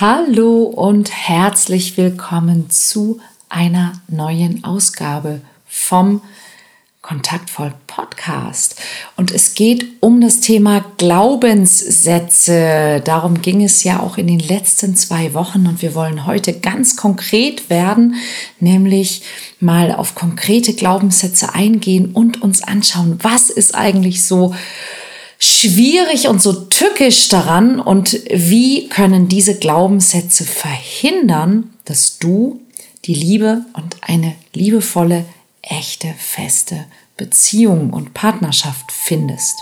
Hallo und herzlich willkommen zu einer neuen Ausgabe vom Kontaktvoll Podcast. Und es geht um das Thema Glaubenssätze. Darum ging es ja auch in den letzten zwei Wochen und wir wollen heute ganz konkret werden, nämlich mal auf konkrete Glaubenssätze eingehen und uns anschauen, was ist eigentlich so schwierig und so tückisch daran und wie können diese Glaubenssätze verhindern, dass du die Liebe und eine liebevolle, echte, feste Beziehung und Partnerschaft findest.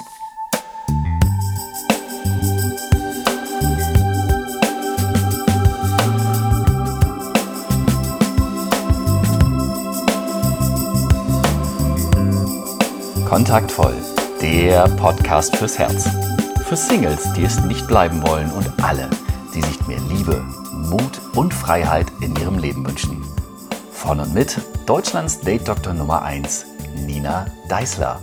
Kontaktvoll der Podcast fürs Herz. Für Singles, die es nicht bleiben wollen und alle, die sich mehr Liebe, Mut und Freiheit in ihrem Leben wünschen. Von und mit Deutschlands Date-Doktor Nummer 1, Nina Deißler.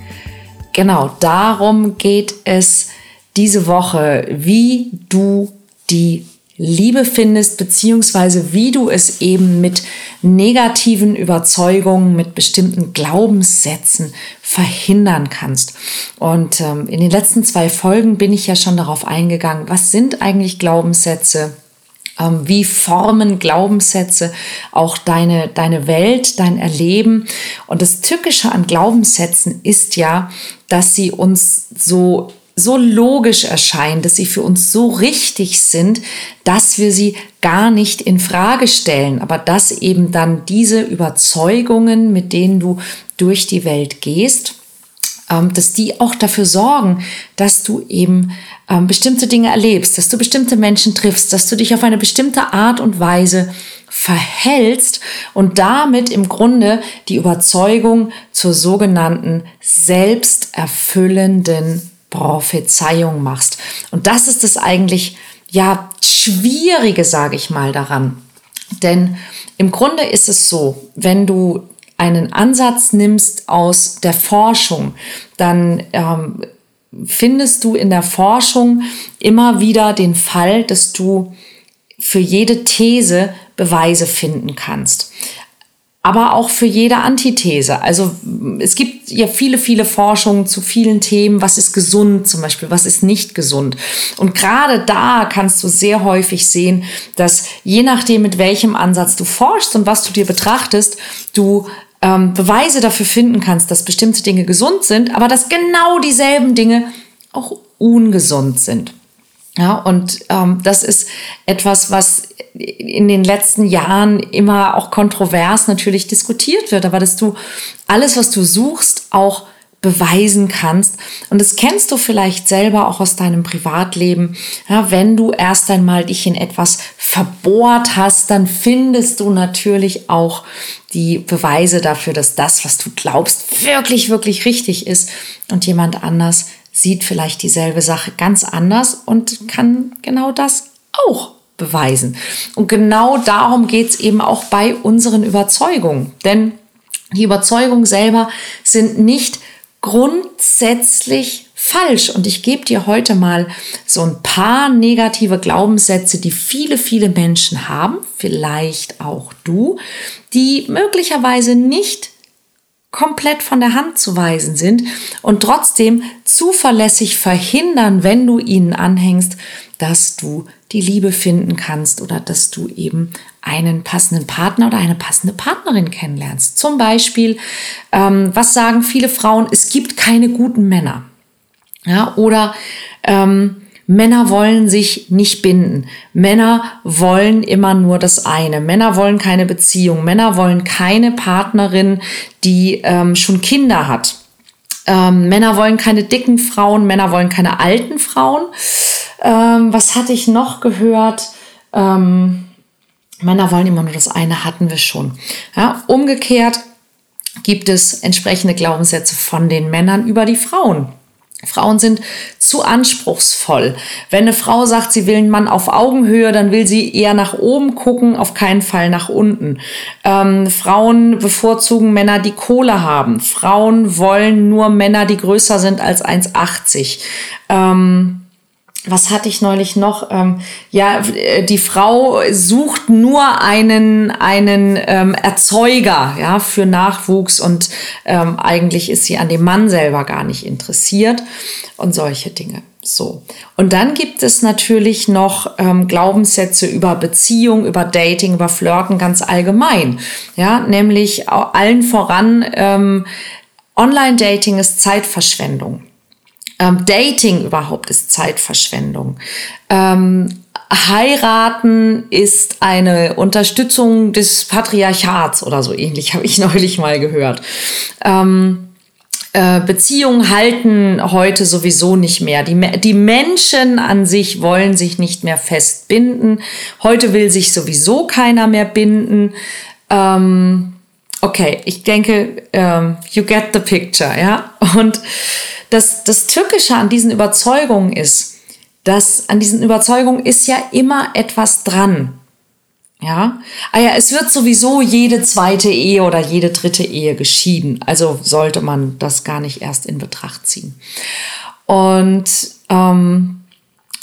Genau, darum geht es diese Woche, wie du die Liebe findest, beziehungsweise wie du es eben mit negativen Überzeugungen, mit bestimmten Glaubenssätzen verhindern kannst. Und ähm, in den letzten zwei Folgen bin ich ja schon darauf eingegangen, was sind eigentlich Glaubenssätze? Ähm, wie formen Glaubenssätze auch deine, deine Welt, dein Erleben? Und das Tückische an Glaubenssätzen ist ja, dass sie uns so so logisch erscheinen, dass sie für uns so richtig sind, dass wir sie gar nicht in Frage stellen, aber dass eben dann diese Überzeugungen, mit denen du durch die Welt gehst, ähm, dass die auch dafür sorgen, dass du eben ähm, bestimmte Dinge erlebst, dass du bestimmte Menschen triffst, dass du dich auf eine bestimmte Art und Weise verhältst und damit im Grunde die Überzeugung zur sogenannten selbsterfüllenden Prophezeiung machst. Und das ist das eigentlich, ja, Schwierige, sage ich mal, daran. Denn im Grunde ist es so, wenn du einen Ansatz nimmst aus der Forschung, dann ähm, findest du in der Forschung immer wieder den Fall, dass du für jede These Beweise finden kannst aber auch für jede Antithese. Also es gibt ja viele, viele Forschungen zu vielen Themen. Was ist gesund zum Beispiel? Was ist nicht gesund? Und gerade da kannst du sehr häufig sehen, dass je nachdem, mit welchem Ansatz du forschst und was du dir betrachtest, du ähm, Beweise dafür finden kannst, dass bestimmte Dinge gesund sind, aber dass genau dieselben Dinge auch ungesund sind. Ja, und ähm, das ist etwas, was in den letzten Jahren immer auch kontrovers natürlich diskutiert wird, aber dass du alles, was du suchst, auch beweisen kannst. Und das kennst du vielleicht selber auch aus deinem Privatleben. Ja, wenn du erst einmal dich in etwas verbohrt hast, dann findest du natürlich auch die Beweise dafür, dass das, was du glaubst, wirklich, wirklich richtig ist und jemand anders sieht vielleicht dieselbe Sache ganz anders und kann genau das auch beweisen. Und genau darum geht es eben auch bei unseren Überzeugungen. Denn die Überzeugungen selber sind nicht grundsätzlich falsch. Und ich gebe dir heute mal so ein paar negative Glaubenssätze, die viele, viele Menschen haben, vielleicht auch du, die möglicherweise nicht komplett von der Hand zu weisen sind und trotzdem zuverlässig verhindern, wenn du ihnen anhängst, dass du die Liebe finden kannst oder dass du eben einen passenden Partner oder eine passende Partnerin kennenlernst. Zum Beispiel, ähm, was sagen viele Frauen? Es gibt keine guten Männer. Ja, oder ähm, Männer wollen sich nicht binden. Männer wollen immer nur das eine. Männer wollen keine Beziehung. Männer wollen keine Partnerin, die ähm, schon Kinder hat. Ähm, Männer wollen keine dicken Frauen. Männer wollen keine alten Frauen. Ähm, was hatte ich noch gehört? Ähm, Männer wollen immer nur das eine, hatten wir schon. Ja, umgekehrt gibt es entsprechende Glaubenssätze von den Männern über die Frauen. Frauen sind zu anspruchsvoll. Wenn eine Frau sagt, sie will einen Mann auf Augenhöhe, dann will sie eher nach oben gucken, auf keinen Fall nach unten. Ähm, Frauen bevorzugen Männer, die Kohle haben. Frauen wollen nur Männer, die größer sind als 1,80. Ähm, was hatte ich neulich noch? Ähm, ja, die Frau sucht nur einen, einen ähm, Erzeuger ja, für Nachwuchs und ähm, eigentlich ist sie an dem Mann selber gar nicht interessiert und solche Dinge. So. Und dann gibt es natürlich noch ähm, Glaubenssätze über Beziehung, über Dating, über Flirten ganz allgemein. Ja, nämlich allen voran, ähm, Online-Dating ist Zeitverschwendung. Ähm, Dating überhaupt ist Zeitverschwendung. Ähm, heiraten ist eine Unterstützung des Patriarchats oder so ähnlich, habe ich neulich mal gehört. Ähm, äh, Beziehungen halten heute sowieso nicht mehr. Die, die Menschen an sich wollen sich nicht mehr festbinden. Heute will sich sowieso keiner mehr binden. Ähm, okay, ich denke, ähm, you get the picture, ja. Und das, das Tückische an diesen Überzeugungen ist, dass an diesen Überzeugungen ist ja immer etwas dran. Ja, ah ja, es wird sowieso jede zweite Ehe oder jede dritte Ehe geschieden. Also sollte man das gar nicht erst in Betracht ziehen. Und, ähm,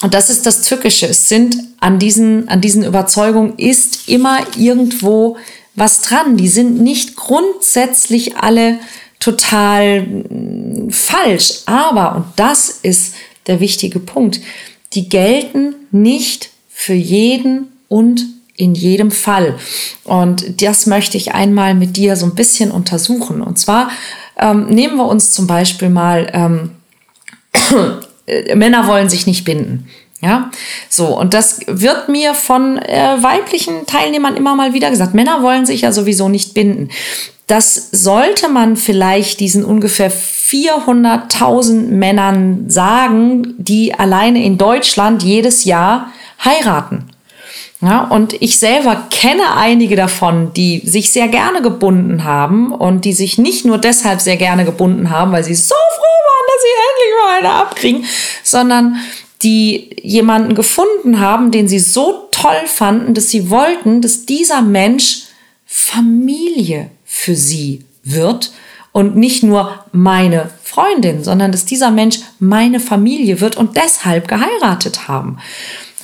und das ist das Tückische. Es sind an diesen, an diesen Überzeugungen ist immer irgendwo was dran. Die sind nicht grundsätzlich alle total mm, falsch. Aber, und das ist der wichtige Punkt, die gelten nicht für jeden und in jedem Fall. Und das möchte ich einmal mit dir so ein bisschen untersuchen. Und zwar ähm, nehmen wir uns zum Beispiel mal, ähm, Männer wollen sich nicht binden. Ja, so, und das wird mir von äh, weiblichen Teilnehmern immer mal wieder gesagt. Männer wollen sich ja sowieso nicht binden. Das sollte man vielleicht diesen ungefähr 400.000 Männern sagen, die alleine in Deutschland jedes Jahr heiraten. Ja, und ich selber kenne einige davon, die sich sehr gerne gebunden haben und die sich nicht nur deshalb sehr gerne gebunden haben, weil sie so froh waren, dass sie endlich mal eine abkriegen, sondern die jemanden gefunden haben, den sie so toll fanden, dass sie wollten, dass dieser Mensch Familie für sie wird und nicht nur meine Freundin, sondern dass dieser Mensch meine Familie wird und deshalb geheiratet haben.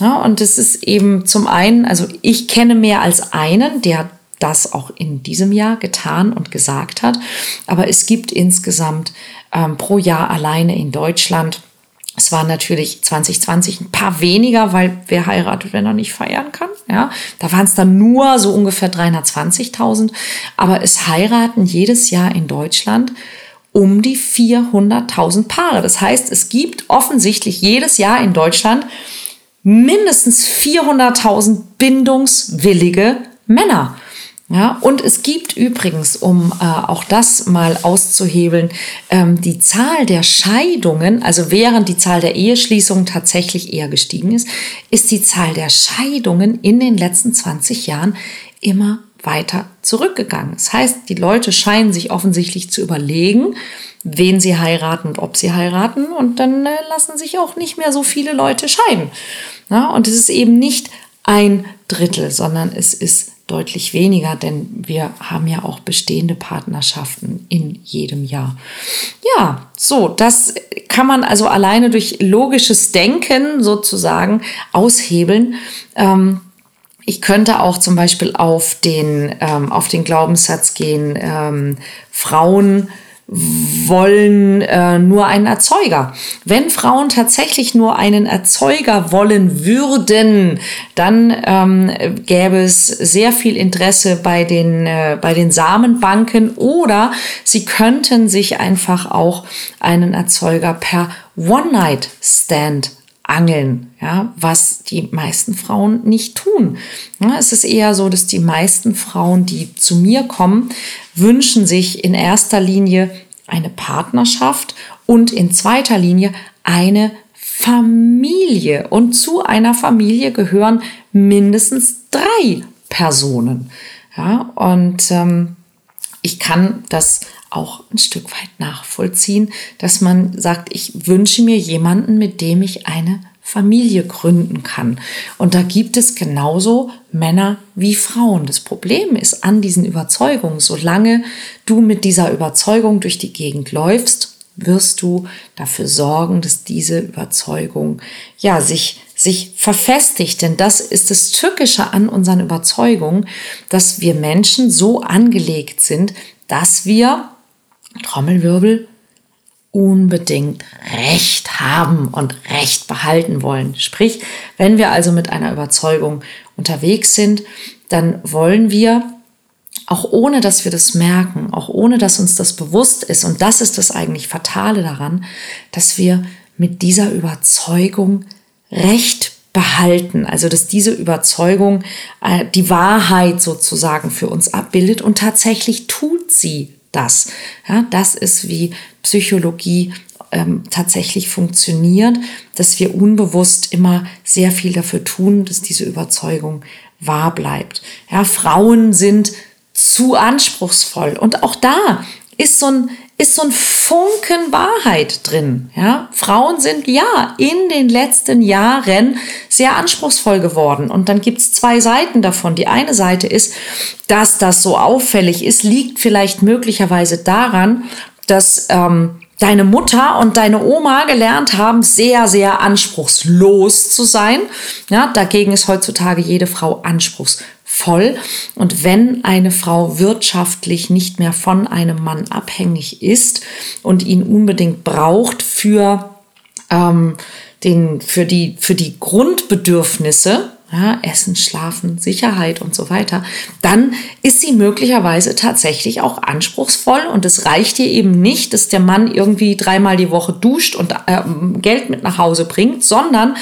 Ja, und es ist eben zum einen, also ich kenne mehr als einen, der das auch in diesem Jahr getan und gesagt hat. Aber es gibt insgesamt ähm, pro Jahr alleine in Deutschland es waren natürlich 2020 ein paar weniger, weil wer heiratet, wenn er nicht feiern kann. Ja, da waren es dann nur so ungefähr 320.000. Aber es heiraten jedes Jahr in Deutschland um die 400.000 Paare. Das heißt, es gibt offensichtlich jedes Jahr in Deutschland mindestens 400.000 bindungswillige Männer. Ja, und es gibt übrigens, um äh, auch das mal auszuhebeln, ähm, die Zahl der Scheidungen, also während die Zahl der Eheschließungen tatsächlich eher gestiegen ist, ist die Zahl der Scheidungen in den letzten 20 Jahren immer weiter zurückgegangen. Das heißt, die Leute scheinen sich offensichtlich zu überlegen, wen sie heiraten und ob sie heiraten. Und dann äh, lassen sich auch nicht mehr so viele Leute scheiden. Ja, und es ist eben nicht ein Drittel, sondern es ist deutlich weniger, denn wir haben ja auch bestehende Partnerschaften in jedem Jahr. Ja, so, das kann man also alleine durch logisches Denken sozusagen aushebeln. Ähm, ich könnte auch zum Beispiel auf den, ähm, auf den Glaubenssatz gehen, ähm, Frauen wollen äh, nur einen Erzeuger. Wenn Frauen tatsächlich nur einen Erzeuger wollen würden, dann ähm, gäbe es sehr viel Interesse bei den, äh, bei den Samenbanken oder sie könnten sich einfach auch einen Erzeuger per One-Night-Stand angeln, ja, was die meisten Frauen nicht tun. Ja, es ist eher so, dass die meisten Frauen, die zu mir kommen, wünschen sich in erster Linie eine Partnerschaft und in zweiter Linie eine Familie. Und zu einer Familie gehören mindestens drei Personen. Ja, und ähm, ich kann das auch ein Stück weit nachvollziehen, dass man sagt, ich wünsche mir jemanden, mit dem ich eine Familie gründen kann. Und da gibt es genauso Männer wie Frauen. Das Problem ist an diesen Überzeugungen, solange du mit dieser Überzeugung durch die Gegend läufst, wirst du dafür sorgen, dass diese Überzeugung ja sich sich verfestigt, denn das ist das Tückische an unseren Überzeugungen, dass wir Menschen so angelegt sind, dass wir Trommelwirbel unbedingt Recht haben und Recht behalten wollen. Sprich, wenn wir also mit einer Überzeugung unterwegs sind, dann wollen wir auch ohne dass wir das merken, auch ohne dass uns das bewusst ist, und das ist das eigentlich Fatale daran, dass wir mit dieser Überzeugung Recht behalten, also dass diese Überzeugung äh, die Wahrheit sozusagen für uns abbildet und tatsächlich tut sie das. Ja, das ist wie Psychologie ähm, tatsächlich funktioniert, dass wir unbewusst immer sehr viel dafür tun, dass diese Überzeugung wahr bleibt. Ja, Frauen sind zu anspruchsvoll. Und auch da ist so ein, ist so ein Funken Wahrheit drin. Ja? Frauen sind ja in den letzten Jahren sehr anspruchsvoll geworden. Und dann gibt es zwei Seiten davon. Die eine Seite ist, dass das so auffällig ist, liegt vielleicht möglicherweise daran, dass ähm, deine Mutter und deine Oma gelernt haben, sehr, sehr anspruchslos zu sein. Ja, dagegen ist heutzutage jede Frau anspruchslos voll. Und wenn eine Frau wirtschaftlich nicht mehr von einem Mann abhängig ist und ihn unbedingt braucht für, ähm, den, für, die, für die Grundbedürfnisse, ja, Essen, Schlafen, Sicherheit und so weiter, dann ist sie möglicherweise tatsächlich auch anspruchsvoll und es reicht ihr eben nicht, dass der Mann irgendwie dreimal die Woche duscht und äh, Geld mit nach Hause bringt, sondern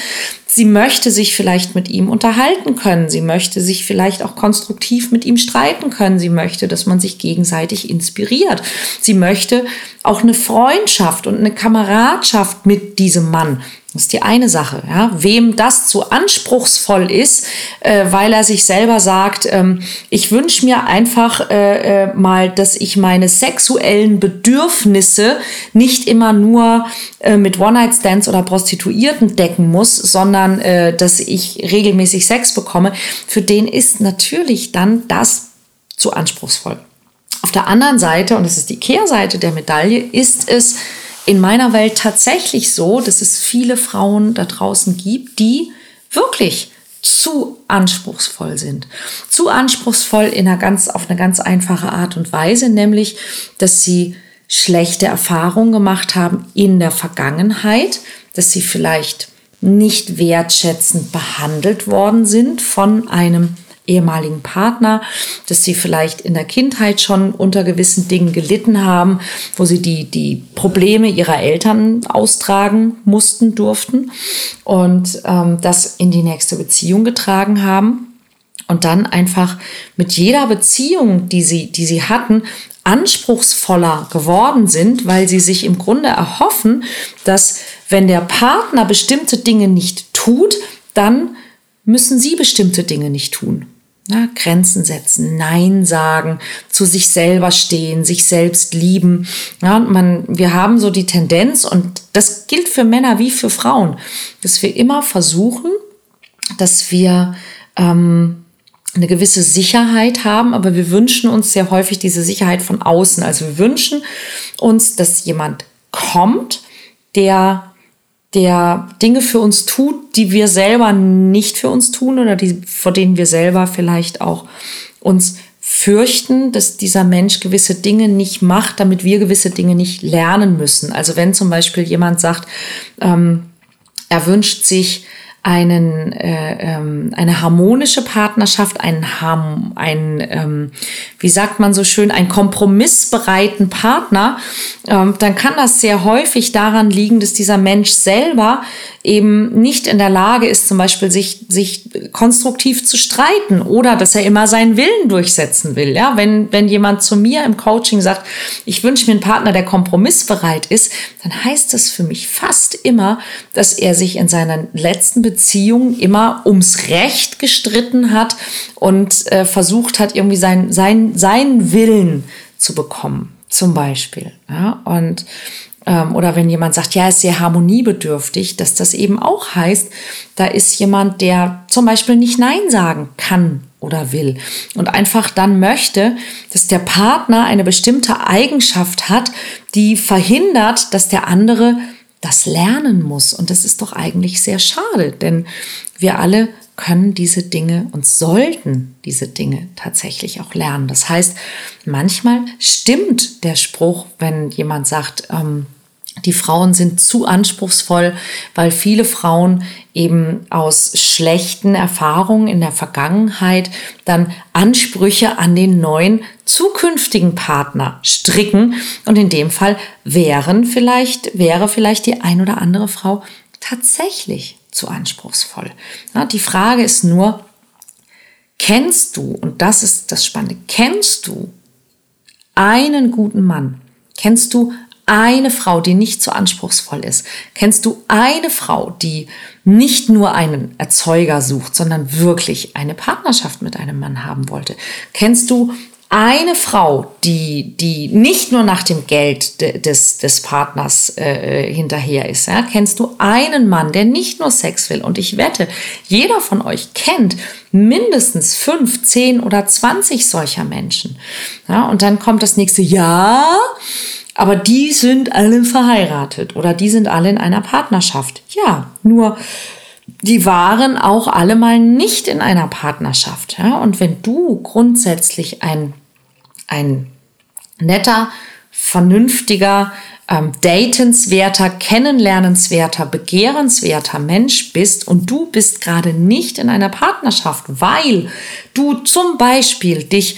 sie möchte sich vielleicht mit ihm unterhalten können, sie möchte sich vielleicht auch konstruktiv mit ihm streiten können, sie möchte, dass man sich gegenseitig inspiriert, sie möchte auch eine Freundschaft und eine Kameradschaft mit diesem Mann das ist die eine Sache. Ja? Wem das zu anspruchsvoll ist, äh, weil er sich selber sagt, ähm, ich wünsche mir einfach äh, äh, mal, dass ich meine sexuellen Bedürfnisse nicht immer nur äh, mit One-Night-Stands oder Prostituierten decken muss, sondern äh, dass ich regelmäßig Sex bekomme. Für den ist natürlich dann das zu anspruchsvoll. Auf der anderen Seite, und das ist die Kehrseite der Medaille, ist es, in meiner Welt tatsächlich so, dass es viele Frauen da draußen gibt, die wirklich zu anspruchsvoll sind. Zu anspruchsvoll in einer ganz, auf eine ganz einfache Art und Weise, nämlich, dass sie schlechte Erfahrungen gemacht haben in der Vergangenheit, dass sie vielleicht nicht wertschätzend behandelt worden sind von einem ehemaligen Partner, dass sie vielleicht in der Kindheit schon unter gewissen Dingen gelitten haben, wo sie die, die Probleme ihrer Eltern austragen mussten, durften und ähm, das in die nächste Beziehung getragen haben. Und dann einfach mit jeder Beziehung, die sie, die sie hatten, anspruchsvoller geworden sind, weil sie sich im Grunde erhoffen, dass wenn der Partner bestimmte Dinge nicht tut, dann müssen sie bestimmte Dinge nicht tun. Na, Grenzen setzen, Nein sagen, zu sich selber stehen, sich selbst lieben. Ja, man, wir haben so die Tendenz, und das gilt für Männer wie für Frauen, dass wir immer versuchen, dass wir ähm, eine gewisse Sicherheit haben, aber wir wünschen uns sehr häufig diese Sicherheit von außen. Also wir wünschen uns, dass jemand kommt, der der Dinge für uns tut, die wir selber nicht für uns tun oder die, vor denen wir selber vielleicht auch uns fürchten, dass dieser Mensch gewisse Dinge nicht macht, damit wir gewisse Dinge nicht lernen müssen. Also wenn zum Beispiel jemand sagt, ähm, er wünscht sich einen, äh, ähm, eine harmonische Partnerschaft, einen, Ham, einen ähm, wie sagt man so schön, einen kompromissbereiten Partner, ähm, dann kann das sehr häufig daran liegen, dass dieser Mensch selber eben nicht in der Lage ist, zum Beispiel sich, sich konstruktiv zu streiten oder dass er immer seinen Willen durchsetzen will. Ja, wenn, wenn jemand zu mir im Coaching sagt, ich wünsche mir einen Partner, der kompromissbereit ist, dann heißt das für mich fast immer, dass er sich in seiner letzten Beziehung immer ums Recht gestritten hat und äh, versucht hat, irgendwie sein, sein, seinen Willen zu bekommen, zum Beispiel. Ja, und oder wenn jemand sagt, ja, ist sehr harmoniebedürftig, dass das eben auch heißt, da ist jemand, der zum Beispiel nicht Nein sagen kann oder will und einfach dann möchte, dass der Partner eine bestimmte Eigenschaft hat, die verhindert, dass der andere das lernen muss. Und das ist doch eigentlich sehr schade, denn wir alle können diese Dinge und sollten diese Dinge tatsächlich auch lernen. Das heißt, manchmal stimmt der Spruch, wenn jemand sagt, ähm, die Frauen sind zu anspruchsvoll, weil viele Frauen eben aus schlechten Erfahrungen in der Vergangenheit dann Ansprüche an den neuen zukünftigen Partner stricken. Und in dem Fall wären vielleicht, wäre vielleicht die ein oder andere Frau tatsächlich zu anspruchsvoll. Ja, die Frage ist nur, kennst du, und das ist das Spannende, kennst du einen guten Mann? Kennst du eine Frau, die nicht so anspruchsvoll ist? Kennst du eine Frau, die nicht nur einen Erzeuger sucht, sondern wirklich eine Partnerschaft mit einem Mann haben wollte? Kennst du eine Frau, die, die nicht nur nach dem Geld de, des, des Partners äh, hinterher ist, ja? kennst du einen Mann, der nicht nur Sex will? Und ich wette, jeder von euch kennt mindestens fünf, zehn oder zwanzig solcher Menschen. Ja? Und dann kommt das nächste, ja, aber die sind alle verheiratet oder die sind alle in einer Partnerschaft. Ja, nur die waren auch alle mal nicht in einer Partnerschaft. Ja? Und wenn du grundsätzlich ein ein netter, vernünftiger, ähm, datenswerter, kennenlernenswerter, begehrenswerter Mensch bist und du bist gerade nicht in einer Partnerschaft, weil du zum Beispiel dich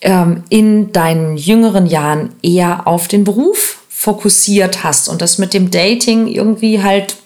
ähm, in deinen jüngeren Jahren eher auf den Beruf fokussiert hast und das mit dem Dating irgendwie halt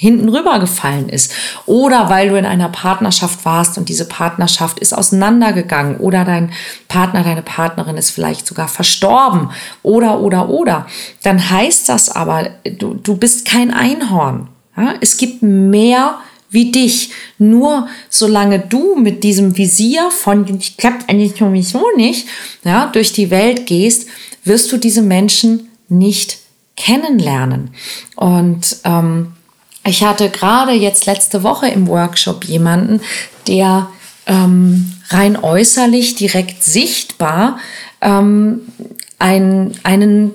hinten rübergefallen ist. Oder weil du in einer Partnerschaft warst und diese Partnerschaft ist auseinandergegangen oder dein Partner, deine Partnerin ist vielleicht sogar verstorben oder, oder, oder. Dann heißt das aber, du, du bist kein Einhorn. Ja? Es gibt mehr wie dich. Nur solange du mit diesem Visier von klappt eigentlich sowieso nicht, ja, durch die Welt gehst, wirst du diese Menschen nicht kennenlernen. Und ähm, ich hatte gerade jetzt letzte Woche im Workshop jemanden, der ähm, rein äußerlich direkt sichtbar ähm, ein, einen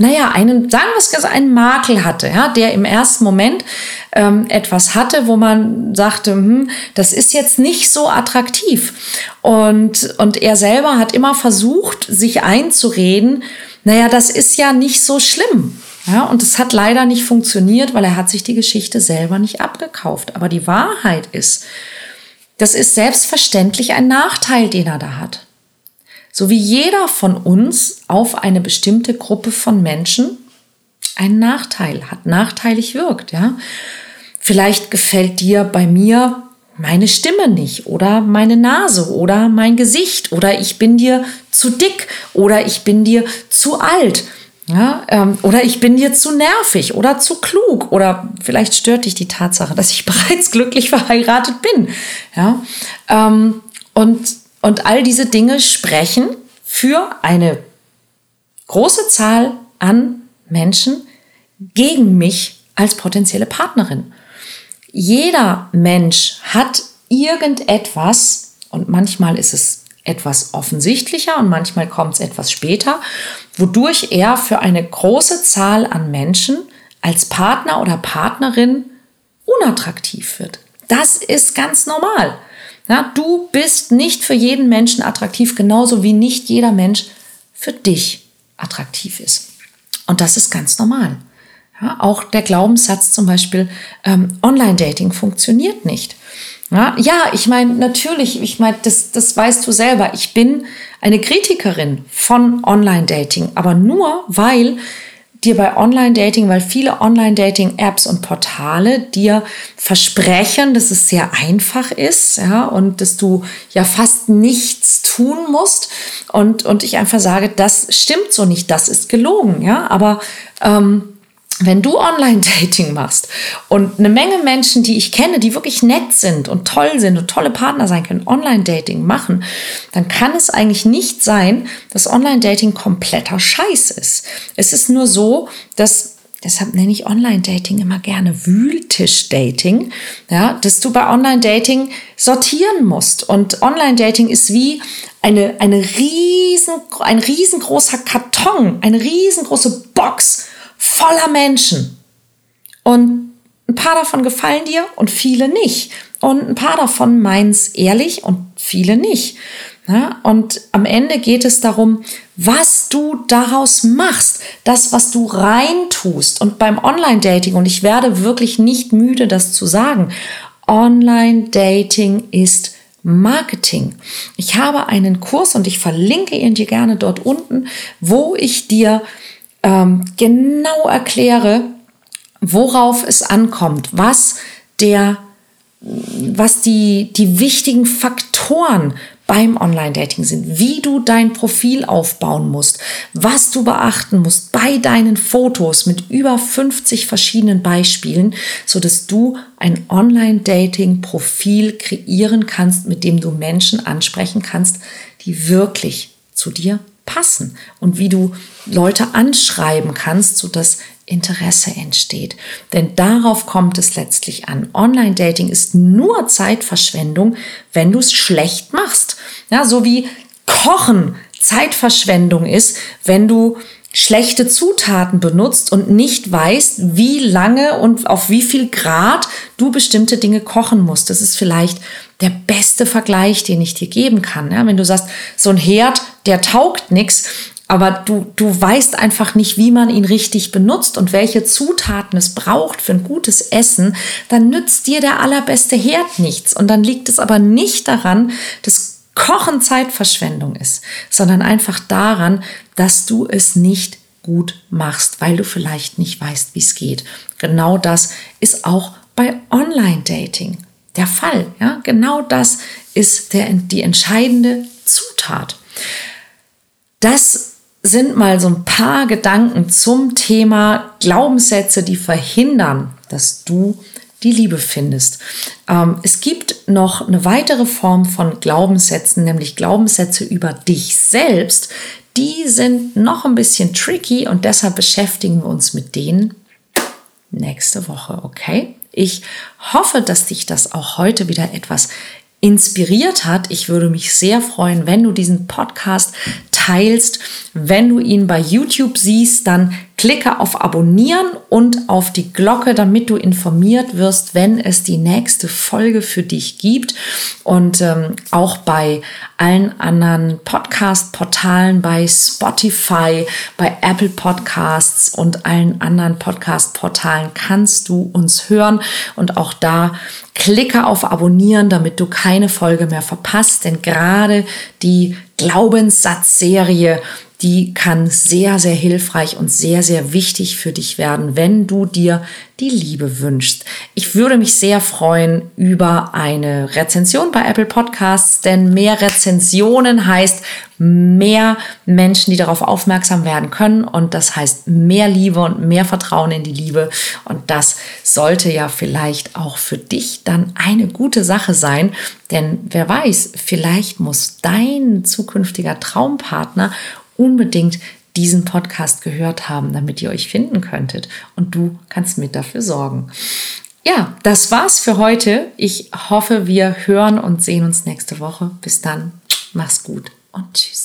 naja, einen, sagen wir es, einen Makel hatte, ja, der im ersten Moment ähm, etwas hatte, wo man sagte, hm, das ist jetzt nicht so attraktiv. Und, und er selber hat immer versucht, sich einzureden, naja, das ist ja nicht so schlimm. Ja, und es hat leider nicht funktioniert, weil er hat sich die Geschichte selber nicht abgekauft. Aber die Wahrheit ist, das ist selbstverständlich ein Nachteil, den er da hat. So wie jeder von uns auf eine bestimmte Gruppe von Menschen einen Nachteil hat, nachteilig wirkt, ja. Vielleicht gefällt dir bei mir meine Stimme nicht oder meine Nase oder mein Gesicht oder ich bin dir zu dick oder ich bin dir zu alt ja, ähm, oder ich bin dir zu nervig oder zu klug oder vielleicht stört dich die Tatsache, dass ich bereits glücklich verheiratet bin. Ja, ähm, und, und all diese Dinge sprechen für eine große Zahl an Menschen gegen mich als potenzielle Partnerin. Jeder Mensch hat irgendetwas und manchmal ist es etwas offensichtlicher und manchmal kommt es etwas später, wodurch er für eine große Zahl an Menschen als Partner oder Partnerin unattraktiv wird. Das ist ganz normal. Ja, du bist nicht für jeden Menschen attraktiv, genauso wie nicht jeder Mensch für dich attraktiv ist. Und das ist ganz normal. Ja, auch der Glaubenssatz zum Beispiel, ähm, Online-Dating funktioniert nicht. Ja, ja ich meine, natürlich, ich meine, das, das weißt du selber. Ich bin eine Kritikerin von Online-Dating, aber nur weil dir bei Online-Dating, weil viele Online-Dating-Apps und Portale dir versprechen, dass es sehr einfach ist, ja, und dass du ja fast nichts tun musst. Und, und ich einfach sage, das stimmt so nicht, das ist gelogen, ja, aber ähm, wenn du Online-Dating machst und eine Menge Menschen, die ich kenne, die wirklich nett sind und toll sind und tolle Partner sein können, Online-Dating machen, dann kann es eigentlich nicht sein, dass Online-Dating kompletter Scheiß ist. Es ist nur so, dass deshalb nenne ich Online-Dating immer gerne Wühltisch-Dating, ja, dass du bei Online-Dating sortieren musst. Und Online-Dating ist wie eine, eine riesen, ein riesengroßer Karton, eine riesengroße Box voller Menschen. Und ein paar davon gefallen dir und viele nicht. Und ein paar davon meinen es ehrlich und viele nicht. Ja, und am Ende geht es darum, was du daraus machst, das, was du reintust. Und beim Online-Dating, und ich werde wirklich nicht müde, das zu sagen, Online-Dating ist Marketing. Ich habe einen Kurs und ich verlinke ihn dir gerne dort unten, wo ich dir ähm, genau erkläre, worauf es ankommt, was der, was die, die wichtigen Faktoren beim Online-Dating sind, wie du dein Profil aufbauen musst, was du beachten musst bei deinen Fotos mit über 50 verschiedenen Beispielen, so dass du ein Online-Dating-Profil kreieren kannst, mit dem du Menschen ansprechen kannst, die wirklich zu dir passen und wie du Leute anschreiben kannst, sodass Interesse entsteht. Denn darauf kommt es letztlich an. Online-Dating ist nur Zeitverschwendung, wenn du es schlecht machst. Ja, so wie Kochen Zeitverschwendung ist, wenn du schlechte Zutaten benutzt und nicht weißt, wie lange und auf wie viel Grad du bestimmte Dinge kochen musst. Das ist vielleicht der beste Vergleich, den ich dir geben kann. Ja, wenn du sagst, so ein Herd, der taugt nichts, aber du, du weißt einfach nicht, wie man ihn richtig benutzt und welche Zutaten es braucht für ein gutes Essen, dann nützt dir der allerbeste Herd nichts. Und dann liegt es aber nicht daran, dass Kochen Zeitverschwendung ist, sondern einfach daran, dass du es nicht gut machst, weil du vielleicht nicht weißt, wie es geht. Genau das ist auch bei Online-Dating der Fall. Ja? Genau das ist der, die entscheidende Zutat. Das sind mal so ein paar Gedanken zum Thema Glaubenssätze, die verhindern, dass du die Liebe findest. Ähm, es gibt noch eine weitere Form von Glaubenssätzen, nämlich Glaubenssätze über dich selbst. Die sind noch ein bisschen tricky und deshalb beschäftigen wir uns mit denen nächste Woche, okay? Ich hoffe, dass dich das auch heute wieder etwas inspiriert hat. Ich würde mich sehr freuen, wenn du diesen Podcast teilst. Wenn du ihn bei YouTube siehst, dann klicke auf Abonnieren und auf die Glocke, damit du informiert wirst, wenn es die nächste Folge für dich gibt. Und ähm, auch bei allen anderen Podcast-Portalen, bei Spotify, bei Apple Podcasts und allen anderen Podcast-Portalen kannst du uns hören. Und auch da klicke auf Abonnieren, damit du keine Folge mehr verpasst. Denn gerade die Glaubenssatzserie die kann sehr, sehr hilfreich und sehr, sehr wichtig für dich werden, wenn du dir die Liebe wünschst. Ich würde mich sehr freuen über eine Rezension bei Apple Podcasts, denn mehr Rezensionen heißt mehr Menschen, die darauf aufmerksam werden können und das heißt mehr Liebe und mehr Vertrauen in die Liebe und das sollte ja vielleicht auch für dich dann eine gute Sache sein, denn wer weiß, vielleicht muss dein zukünftiger Traumpartner unbedingt diesen Podcast gehört haben, damit ihr euch finden könntet. Und du kannst mit dafür sorgen. Ja, das war's für heute. Ich hoffe, wir hören und sehen uns nächste Woche. Bis dann. Mach's gut und tschüss.